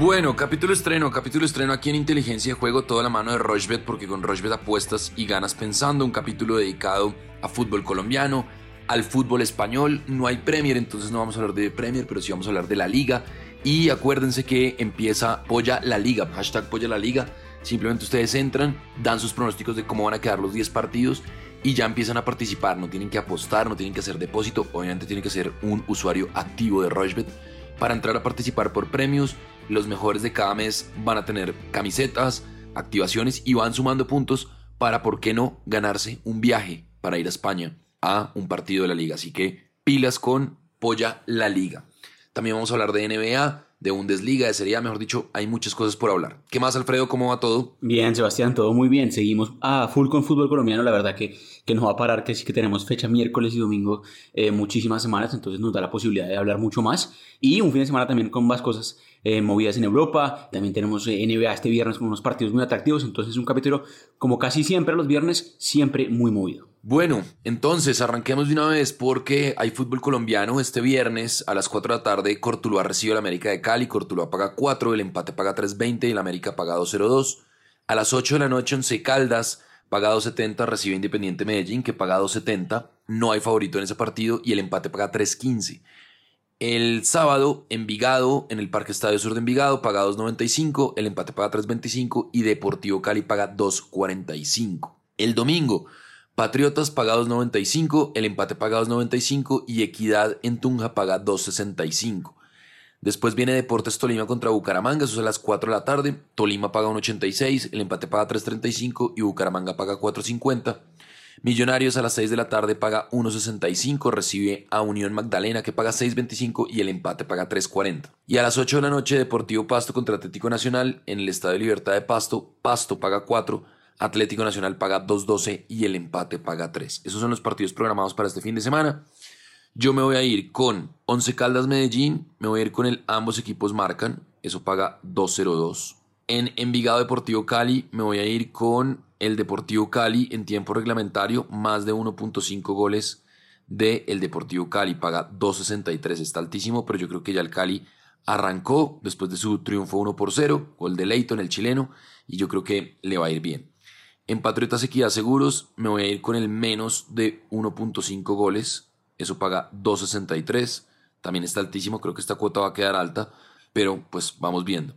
Bueno, capítulo estreno, capítulo estreno aquí en Inteligencia Juego, toda la mano de Rochbet, porque con Rochbet apuestas y ganas pensando, un capítulo dedicado a fútbol colombiano, al fútbol español, no hay Premier, entonces no vamos a hablar de Premier, pero sí vamos a hablar de la liga, y acuérdense que empieza Polla la Liga, hashtag Polla la Liga, simplemente ustedes entran, dan sus pronósticos de cómo van a quedar los 10 partidos, y ya empiezan a participar, no tienen que apostar, no tienen que hacer depósito, obviamente tienen que ser un usuario activo de Rochbet para entrar a participar por premios, los mejores de cada mes van a tener camisetas, activaciones y van sumando puntos para, ¿por qué no?, ganarse un viaje para ir a España a un partido de la liga. Así que pilas con Polla la Liga. También vamos a hablar de NBA, de Bundesliga, de Serie A, mejor dicho, hay muchas cosas por hablar. ¿Qué más, Alfredo? ¿Cómo va todo? Bien, Sebastián, todo muy bien. Seguimos a full con fútbol colombiano, la verdad que, que no va a parar, que sí que tenemos fecha miércoles y domingo eh, muchísimas semanas, entonces nos da la posibilidad de hablar mucho más. Y un fin de semana también con más cosas eh, movidas en Europa. También tenemos eh, NBA este viernes con unos partidos muy atractivos. Entonces, un capítulo, como casi siempre los viernes, siempre muy movido. Bueno, entonces arranquemos de una vez porque hay fútbol colombiano. Este viernes a las 4 de la tarde, Cortuluá recibe al América de Cali. Cortuluá paga 4, el empate paga 3.20 y el América paga 2.02. A las 8 de la noche, Once Caldas paga 2.70, recibe Independiente Medellín que paga 2.70. No hay favorito en ese partido y el empate paga 3.15. El sábado, Envigado, en el Parque Estadio Sur de Envigado, paga 2.95, el empate paga 3.25 y Deportivo Cali paga 2.45. El domingo, Patriotas paga 2.95, el empate paga 2.95 y Equidad en Tunja paga 2.65. Después viene Deportes Tolima contra Bucaramanga, eso es a las 4 de la tarde. Tolima paga 1.86, el empate paga 3.35 y Bucaramanga paga 4.50. Millonarios a las 6 de la tarde paga 1.65, recibe a Unión Magdalena que paga 6.25 y el empate paga 3.40. Y a las 8 de la noche Deportivo Pasto contra Atlético Nacional en el Estadio Libertad de Pasto, Pasto paga 4, Atlético Nacional paga 2.12 y el empate paga 3. Esos son los partidos programados para este fin de semana. Yo me voy a ir con 11 Caldas Medellín, me voy a ir con el ambos equipos marcan, eso paga 2.02. En Envigado Deportivo Cali me voy a ir con el Deportivo Cali en tiempo reglamentario, más de 1.5 goles de el Deportivo Cali, paga 2.63, está altísimo, pero yo creo que ya el Cali arrancó después de su triunfo 1 por 0, gol de Leighton, el chileno, y yo creo que le va a ir bien. En Patriotas Equidad Seguros me voy a ir con el menos de 1.5 goles, eso paga 2.63, también está altísimo, creo que esta cuota va a quedar alta, pero pues vamos viendo.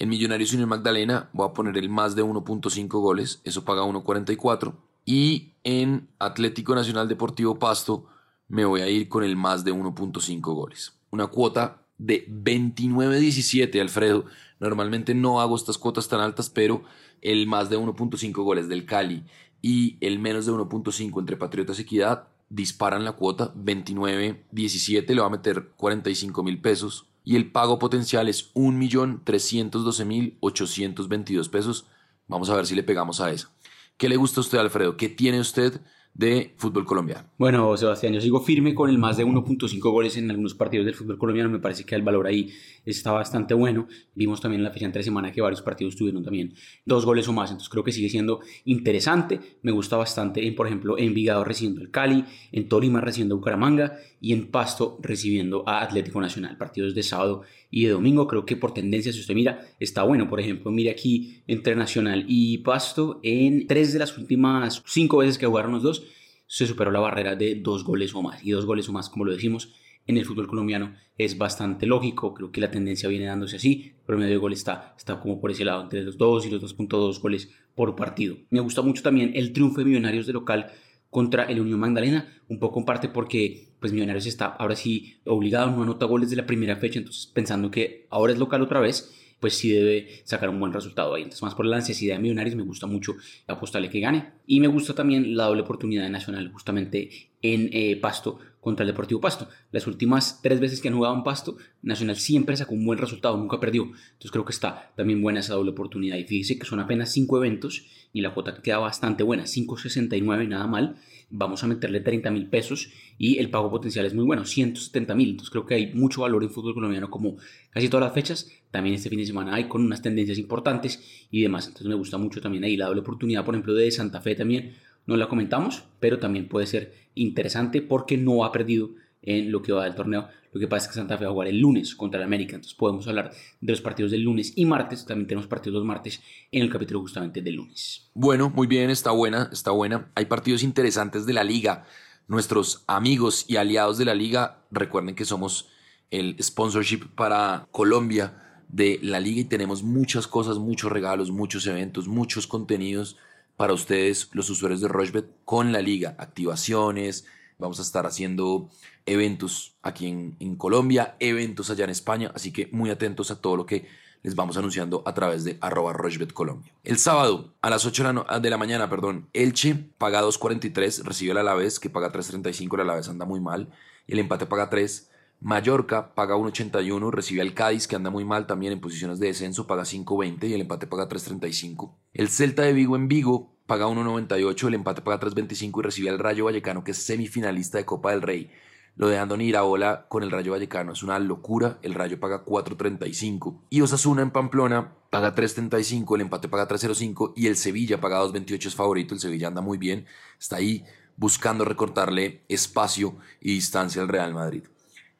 En Millonarios Unión Magdalena voy a poner el más de 1.5 goles, eso paga 1.44. Y en Atlético Nacional Deportivo Pasto me voy a ir con el más de 1.5 goles. Una cuota de 29.17, Alfredo. Normalmente no hago estas cuotas tan altas, pero el más de 1.5 goles del Cali y el menos de 1.5 entre Patriotas y Equidad disparan la cuota 29.17, le va a meter 45 mil pesos y el pago potencial es 1.312.822 pesos. Vamos a ver si le pegamos a eso. ¿Qué le gusta a usted, Alfredo? ¿Qué tiene usted de fútbol colombiano. Bueno, Sebastián, yo sigo firme con el más de 1.5 goles en algunos partidos del fútbol colombiano. Me parece que el valor ahí está bastante bueno. Vimos también en la fecha entre semana que varios partidos tuvieron también dos goles o más. Entonces creo que sigue siendo interesante. Me gusta bastante, en, por ejemplo, en Vigado recibiendo el Cali, en Tolima recibiendo Bucaramanga y en Pasto recibiendo a Atlético Nacional. Partidos de sábado y de domingo. Creo que por tendencia, si usted mira, está bueno. Por ejemplo, mire aquí entre Nacional y Pasto en tres de las últimas cinco veces que jugaron los dos se superó la barrera de dos goles o más. Y dos goles o más, como lo decimos, en el fútbol colombiano es bastante lógico. Creo que la tendencia viene dándose así. El promedio de gol está, está como por ese lado, entre los 2 y los 2.2 goles por partido. Me gusta mucho también el triunfo de Millonarios de local contra el Unión Magdalena, un poco en parte porque pues Millonarios está ahora sí obligado, no anota goles de la primera fecha, entonces pensando que ahora es local otra vez, pues sí debe sacar un buen resultado ahí. Entonces, más por la necesidad de Millonarios, me gusta mucho apostarle que gane. Y me gusta también la doble oportunidad de Nacional, justamente en eh, Pasto contra el Deportivo Pasto. Las últimas tres veces que han jugado en Pasto, Nacional siempre sacó un buen resultado, nunca perdió. Entonces creo que está también buena esa doble oportunidad. Y fíjese que son apenas cinco eventos y la cuota queda bastante buena, 5.69, nada mal vamos a meterle 30 mil pesos y el pago potencial es muy bueno, 170 mil. Entonces creo que hay mucho valor en fútbol colombiano como casi todas las fechas. También este fin de semana hay con unas tendencias importantes y demás. Entonces me gusta mucho también ahí la doble oportunidad, por ejemplo, de Santa Fe también. No la comentamos, pero también puede ser interesante porque no ha perdido en lo que va del torneo. Lo que pasa es que Santa Fe va a jugar el lunes contra el América, entonces podemos hablar de los partidos del lunes y martes. También tenemos partidos los martes en el capítulo justamente del lunes. Bueno, muy bien, está buena, está buena. Hay partidos interesantes de la liga. Nuestros amigos y aliados de la liga, recuerden que somos el sponsorship para Colombia de la liga y tenemos muchas cosas, muchos regalos, muchos eventos, muchos contenidos para ustedes, los usuarios de Rochebet, con la liga, activaciones, vamos a estar haciendo eventos aquí en, Colombia, eventos allá en España, así que muy atentos a todo lo que les vamos anunciando a través de arroba Colombia. El sábado a las 8 de la, mañana, perdón, Elche paga 2.43, recibe el Alavés que paga 3.35, el Alavés anda muy mal, el empate paga 3. Mallorca paga 1.81, recibe al Cádiz que anda muy mal también en posiciones de descenso, paga 5.20 y el empate paga 3.35. El Celta de Vigo en Vigo paga 1.98, el empate paga 3.25 y recibe al Rayo Vallecano, que es semifinalista de Copa del Rey. Lo de Andoni Iraola con el Rayo Vallecano es una locura. El Rayo paga 4.35. Y Osasuna en Pamplona paga 3.35, el empate paga 3.05 y el Sevilla paga 2.28 es favorito. El Sevilla anda muy bien, está ahí buscando recortarle espacio y distancia al Real Madrid.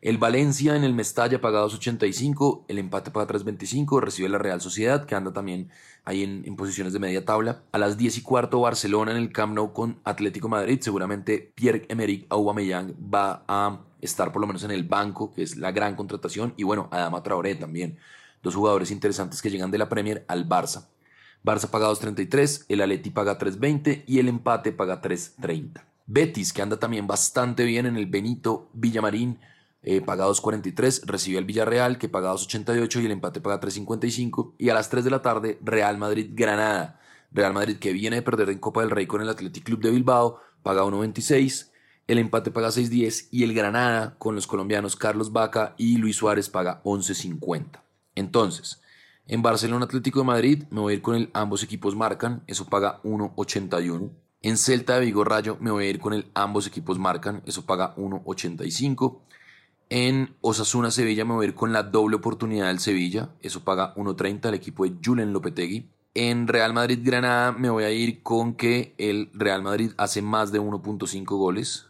El Valencia en el Mestalla paga 2.85, el empate paga 3.25, recibe la Real Sociedad que anda también ahí en, posiciones de media tabla. A las 10 y cuarto Barcelona en el Camp Nou con Atlético Madrid, seguramente Pierre-Emerick Aubameyang va a estar por lo menos en el banco, que es la gran contratación, y bueno, Adama Traoré también, dos jugadores interesantes que llegan de la Premier al Barça. Barça paga 2.33, el Atleti paga 3.20 y el empate paga 3.30. Betis, que anda también bastante bien en el Benito Villamarín, eh, paga 2.43, recibe el Villarreal que paga 2.88 y el empate paga 3.55 y a las 3 de la tarde Real Madrid Granada. Real Madrid que viene de perder en Copa del Rey con el Athletic Club de Bilbao paga 1.26, el empate paga 6.10 y el Granada con los colombianos Carlos Vaca y Luis Suárez paga 11.50. Entonces, en Barcelona Atlético de Madrid me voy a ir con el ambos equipos marcan, eso paga 1.81. En Celta de Vigo Rayo me voy a ir con el ambos equipos marcan, eso paga 1.85. En Osasuna Sevilla me voy a ir con la doble oportunidad del Sevilla. Eso paga 1.30 al equipo de Julen Lopetegui. En Real Madrid Granada me voy a ir con que el Real Madrid hace más de 1.5 goles.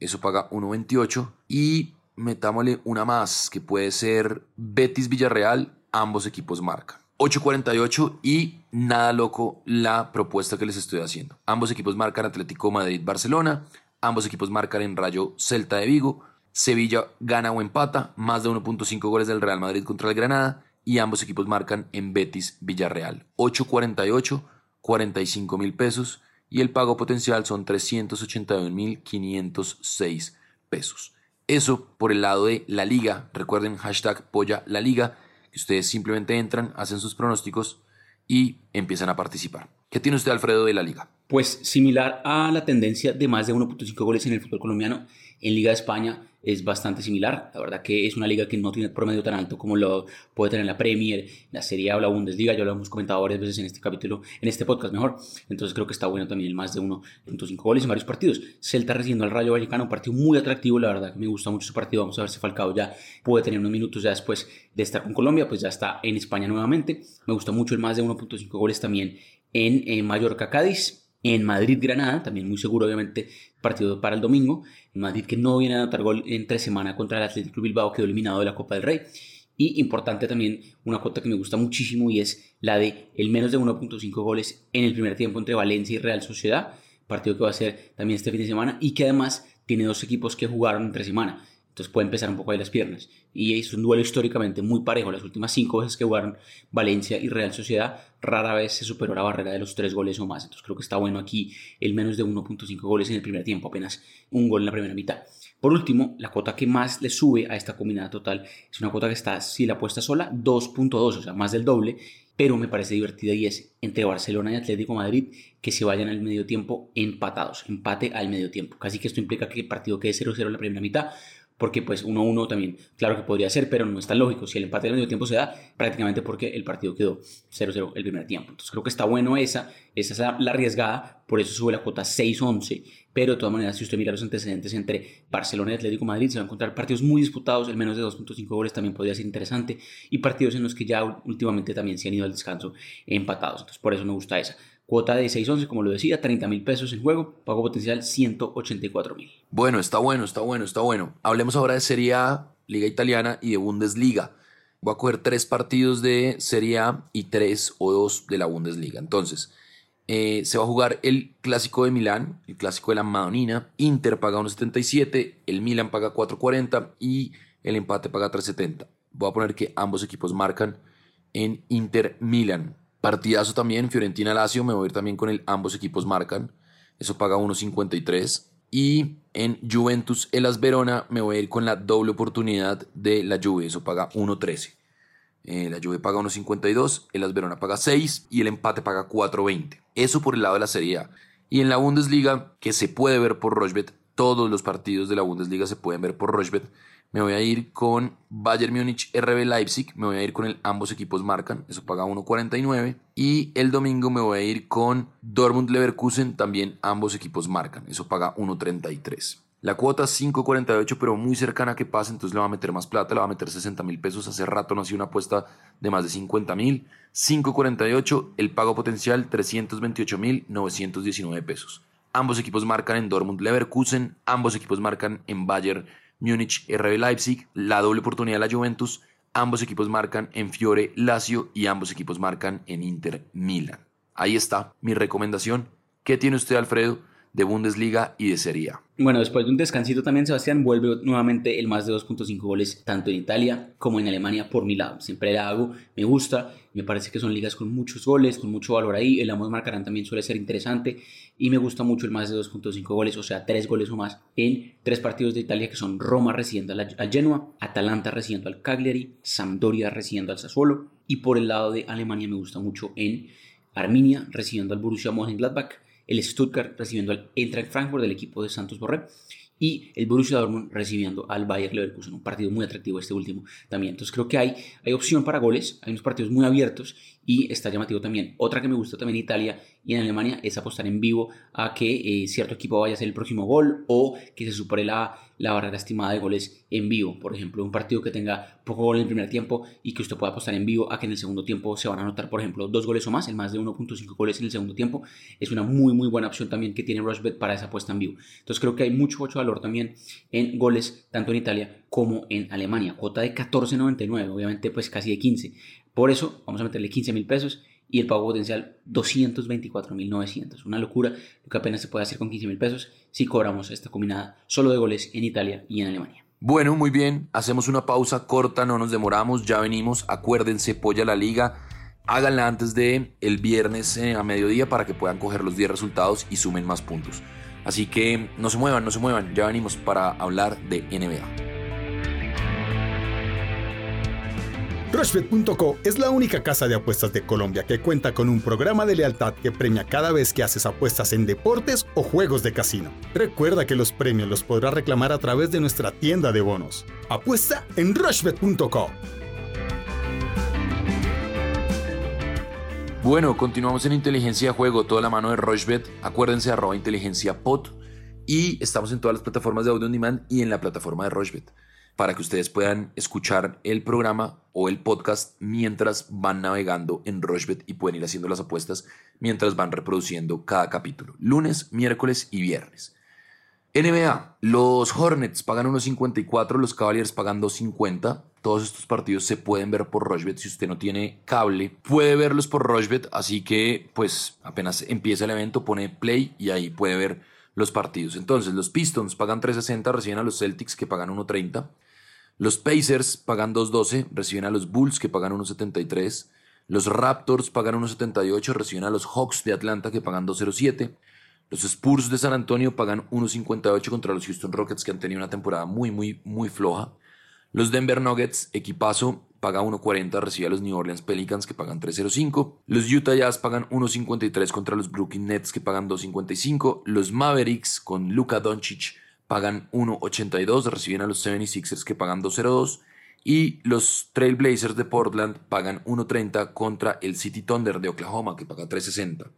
Eso paga 1.28. Y metámosle una más que puede ser Betis Villarreal. Ambos equipos marcan. 8.48 y nada loco la propuesta que les estoy haciendo. Ambos equipos marcan Atlético Madrid-Barcelona. Ambos equipos marcan en Rayo Celta de Vigo. Sevilla gana o empata, más de 1.5 goles del Real Madrid contra el Granada y ambos equipos marcan en Betis Villarreal. 8.48, 45 mil pesos y el pago potencial son 381 mil 506 pesos. Eso por el lado de la liga. Recuerden hashtag polla la liga, que ustedes simplemente entran, hacen sus pronósticos y empiezan a participar. ¿Qué tiene usted, Alfredo, de la liga? Pues similar a la tendencia de más de 1.5 goles en el fútbol colombiano, en Liga de España es bastante similar. La verdad que es una liga que no tiene promedio tan alto como lo puede tener la Premier, la Serie A o la Bundesliga. Ya lo hemos comentado varias veces en este capítulo, en este podcast mejor. Entonces creo que está bueno también el más de 1.5 goles en varios partidos. Celta recibiendo al Rayo Vallecano, un partido muy atractivo. La verdad que me gusta mucho ese partido. Vamos a ver si Falcao ya puede tener unos minutos ya después de estar con Colombia. Pues ya está en España nuevamente. Me gusta mucho el más de 1.5 goles también en, en Mallorca Cádiz en Madrid-Granada, también muy seguro obviamente partido para el domingo, en Madrid que no viene a anotar gol entre semana contra el Atlético Bilbao, quedó eliminado de la Copa del Rey. Y importante también, una cuota que me gusta muchísimo y es la de el menos de 1.5 goles en el primer tiempo entre Valencia y Real Sociedad, partido que va a ser también este fin de semana y que además tiene dos equipos que jugaron entre semana. Entonces puede empezar un poco ahí las piernas. Y es un duelo históricamente muy parejo. Las últimas cinco veces que jugaron Valencia y Real Sociedad, rara vez se superó la barrera de los tres goles o más. Entonces creo que está bueno aquí el menos de 1.5 goles en el primer tiempo, apenas un gol en la primera mitad. Por último, la cuota que más le sube a esta combinada total es una cuota que está, si la apuesta sola, 2.2, o sea, más del doble. Pero me parece divertida y es entre Barcelona y Atlético Madrid que se vayan al medio tiempo empatados, empate al medio tiempo. Casi que esto implica que el partido quede 0-0 en la primera mitad porque pues 1-1 también, claro que podría ser, pero no es tan lógico. Si el empate del medio tiempo se da, prácticamente porque el partido quedó 0-0 el primer tiempo. Entonces creo que está bueno esa, esa es la, arriesgada, por eso sube la cuota 6-11, pero de todas maneras, si usted mira los antecedentes entre Barcelona y Atlético Madrid, se va a encontrar partidos muy disputados, el menos de 2.5 goles también podría ser interesante, y partidos en los que ya últimamente también se han ido al descanso empatados. Entonces por eso me gusta esa. Cuota de 6.11, como lo decía, 30 mil pesos en juego, pago potencial 184 mil. Bueno, está bueno, está bueno, está bueno. Hablemos ahora de Serie A, Liga Italiana y de Bundesliga. Voy a coger tres partidos de Serie A y tres o dos de la Bundesliga. Entonces, eh, se va a jugar el clásico de Milán, el clásico de la Madonina. Inter paga 1.77, el Milan paga 4.40 y el empate paga 3.70. Voy a poner que ambos equipos marcan en Inter Milan. Partidazo también, Fiorentina Lazio, me voy a ir también con el ambos equipos marcan. Eso paga 1.53. Y en Juventus Elas Verona me voy a ir con la doble oportunidad de la Juve, eso paga 1.13. Eh, la Juve paga 1.52, el Verona paga 6 y el empate paga 4.20. Eso por el lado de la Serie A. Y en la Bundesliga, que se puede ver por Rochbet, todos los partidos de la Bundesliga se pueden ver por Rochbet. Me voy a ir con Bayern Múnich RB Leipzig. Me voy a ir con el ambos equipos marcan. Eso paga 1.49. Y el domingo me voy a ir con Dortmund Leverkusen. También ambos equipos marcan. Eso paga 1.33. La cuota es 5.48, pero muy cercana que pase, entonces le va a meter más plata, le va a meter 60 mil pesos. Hace rato no hacía una apuesta de más de 50 mil. 5.48, el pago potencial 328 mil 919 pesos. Ambos equipos marcan en Dortmund Leverkusen, ambos equipos marcan en Bayern Múnich, RB Leipzig, la doble oportunidad de la Juventus, ambos equipos marcan en Fiore Lazio y ambos equipos marcan en Inter Milan. Ahí está mi recomendación. ¿Qué tiene usted, Alfredo, de Bundesliga y de Serie A? Bueno, después de un descansito también, Sebastián, vuelve nuevamente el más de 2.5 goles tanto en Italia como en Alemania por mi lado. Siempre la hago, me gusta, me parece que son ligas con muchos goles, con mucho valor ahí. El Amos Marcarán también suele ser interesante y me gusta mucho el más de 2.5 goles, o sea, 3 goles o más en tres partidos de Italia que son Roma recibiendo al Genoa, Atalanta recibiendo al Cagliari, Sampdoria recibiendo al Sassuolo y por el lado de Alemania me gusta mucho en Arminia recibiendo al Borussia Mönchengladbach el Stuttgart recibiendo al Eintracht Frankfurt del equipo de Santos Borré y el Borussia Dortmund recibiendo al Bayer Leverkusen, un partido muy atractivo este último también. Entonces creo que hay, hay opción para goles, hay unos partidos muy abiertos y está llamativo también. Otra que me gusta también en Italia y en Alemania es apostar en vivo a que eh, cierto equipo vaya a ser el próximo gol o que se supere la, la barrera estimada de goles en vivo. Por ejemplo, un partido que tenga poco gol en el primer tiempo y que usted pueda apostar en vivo a que en el segundo tiempo se van a anotar, por ejemplo, dos goles o más, el más de 1.5 goles en el segundo tiempo. Es una muy, muy buena opción también que tiene Rushbet para esa apuesta en vivo. Entonces creo que hay mucho, mucho valor también en goles, tanto en Italia como en Alemania. Cuota de 14.99, obviamente pues casi de 15. Por eso vamos a meterle 15 mil pesos y el pago potencial 224.900. Una locura lo que apenas se puede hacer con 15 mil pesos si cobramos esta combinada solo de goles en Italia y en Alemania. Bueno, muy bien, hacemos una pausa corta, no nos demoramos, ya venimos, acuérdense, polla la liga, háganla antes de el viernes eh, a mediodía para que puedan coger los 10 resultados y sumen más puntos. Así que no se muevan, no se muevan, ya venimos para hablar de NBA. Rushbet.co es la única casa de apuestas de Colombia que cuenta con un programa de lealtad que premia cada vez que haces apuestas en deportes o juegos de casino. Recuerda que los premios los podrás reclamar a través de nuestra tienda de bonos. Apuesta en Rushbet.co. Bueno, continuamos en Inteligencia Juego, toda la mano de Rushbet. Acuérdense, arroba inteligencia pot. Y estamos en todas las plataformas de audio on demand y en la plataforma de Rushbet para que ustedes puedan escuchar el programa o el podcast mientras van navegando en Rochbet y pueden ir haciendo las apuestas mientras van reproduciendo cada capítulo, lunes, miércoles y viernes. NBA, los Hornets pagan 1.54, los Cavaliers pagan 2.50. Todos estos partidos se pueden ver por Rochbet. Si usted no tiene cable, puede verlos por Rochbet. Así que, pues, apenas empieza el evento, pone play y ahí puede ver los partidos. Entonces, los Pistons pagan 3.60, reciben a los Celtics que pagan 1.30. Los Pacers pagan 2.12, reciben a los Bulls que pagan 1.73. Los Raptors pagan 1.78, reciben a los Hawks de Atlanta que pagan 2.07. Los Spurs de San Antonio pagan 1.58 contra los Houston Rockets que han tenido una temporada muy, muy, muy floja. Los Denver Nuggets, equipazo, paga 1.40, recibe a los New Orleans Pelicans que pagan 3.05. Los Utah Jazz pagan 1.53 contra los Brooklyn Nets que pagan 2.55. Los Mavericks con Luka Doncic pagan 1.82, reciben a los 76ers que pagan 2.02 y los Trailblazers de Portland pagan 1.30 contra el City Thunder de Oklahoma que paga 3.60.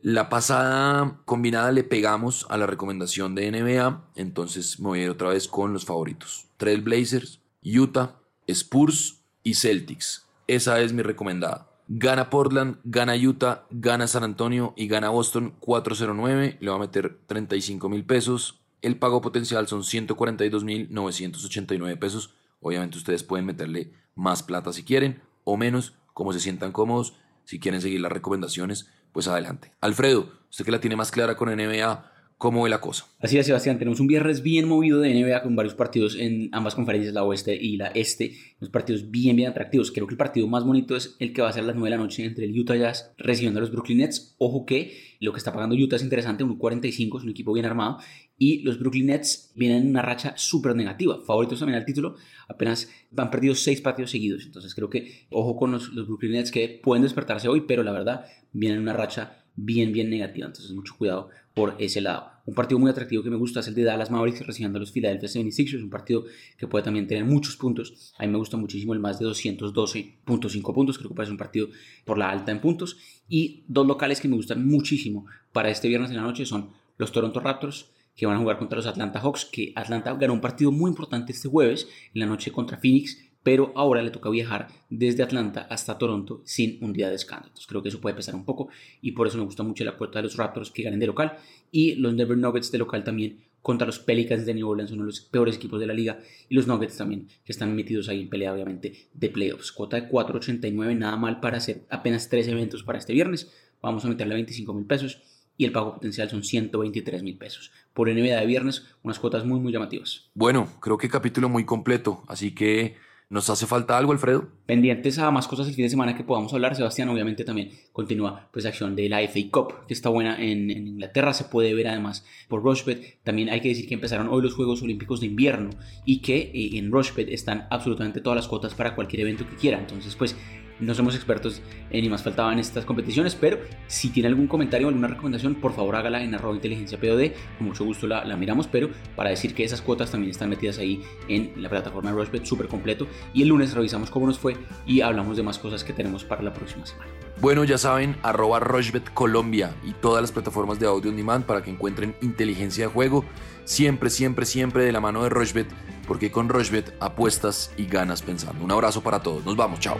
La pasada combinada le pegamos a la recomendación de NBA, entonces me voy a ir otra vez con los favoritos. Trailblazers, Utah, Spurs y Celtics. Esa es mi recomendada. Gana Portland, gana Utah, gana San Antonio y gana Boston 409. Le va a meter 35 mil pesos. El pago potencial son 142 mil 989 pesos. Obviamente ustedes pueden meterle más plata si quieren o menos, como se sientan cómodos. Si quieren seguir las recomendaciones, pues adelante. Alfredo, usted que la tiene más clara con NBA, ¿Cómo ve la cosa? Así es, Sebastián. Tenemos un viernes bien movido de NBA con varios partidos en ambas conferencias, la oeste y la este. Unos partidos bien, bien atractivos. Creo que el partido más bonito es el que va a ser a las 9 de la noche entre el Utah Jazz recibiendo a los Brooklyn Nets. Ojo que lo que está pagando Utah es interesante, 1.45, es un equipo bien armado. Y los Brooklyn Nets vienen en una racha súper negativa. Favoritos también al título, apenas han perdido 6 partidos seguidos. Entonces creo que ojo con los, los Brooklyn Nets que pueden despertarse hoy, pero la verdad vienen en una racha bien, bien negativa. Entonces, mucho cuidado por ese lado. Un partido muy atractivo que me gusta es el de Dallas Mavericks recibiendo a los Philadelphia 76ers, un partido que puede también tener muchos puntos. A mí me gusta muchísimo el más de 212.5 puntos, creo que ser un partido por la alta en puntos. Y dos locales que me gustan muchísimo para este viernes en la noche son los Toronto Raptors, que van a jugar contra los Atlanta Hawks, que Atlanta ganó un partido muy importante este jueves en la noche contra Phoenix pero ahora le toca viajar desde Atlanta hasta Toronto sin un día de descanso. Entonces creo que eso puede pesar un poco y por eso me gusta mucho la puerta de los Raptors que ganen de local y los Denver Nuggets de local también contra los Pelicans de New Orleans, uno de los peores equipos de la liga, y los Nuggets también, que están metidos ahí en pelea, obviamente, de playoffs. Cuota de 4.89, nada mal para hacer apenas tres eventos para este viernes. Vamos a meterle 25 mil pesos y el pago potencial son 123 mil pesos. Por NBA de viernes, unas cuotas muy, muy llamativas. Bueno, creo que capítulo muy completo, así que ¿Nos hace falta algo, Alfredo? Pendientes a más cosas el fin de semana que podamos hablar. Sebastián, obviamente, también continúa pues acción de la FA Cup, que está buena en, Inglaterra. Se puede ver además por Rochbet. También hay que decir que empezaron hoy los Juegos Olímpicos de Invierno y que eh, en Rochbet están absolutamente todas las cuotas para cualquier evento que quiera. Entonces, pues no somos expertos en ni más faltaba en estas competiciones, pero si tiene algún comentario o alguna recomendación, por favor hágala en arroba inteligencia POD, con mucho gusto la, miramos, pero para decir que esas cuotas también están metidas ahí en la plataforma de Rushbet, súper completo, y el lunes revisamos cómo nos fue y hablamos de más cosas que tenemos para la próxima semana. Bueno, ya saben, arroba Rushbet Colombia y todas las plataformas de audio on demand para que encuentren inteligencia de juego, siempre, siempre, siempre de la mano de Rushbet, porque con Rushbet apuestas y ganas pensando. Un abrazo para todos, nos vamos, chao.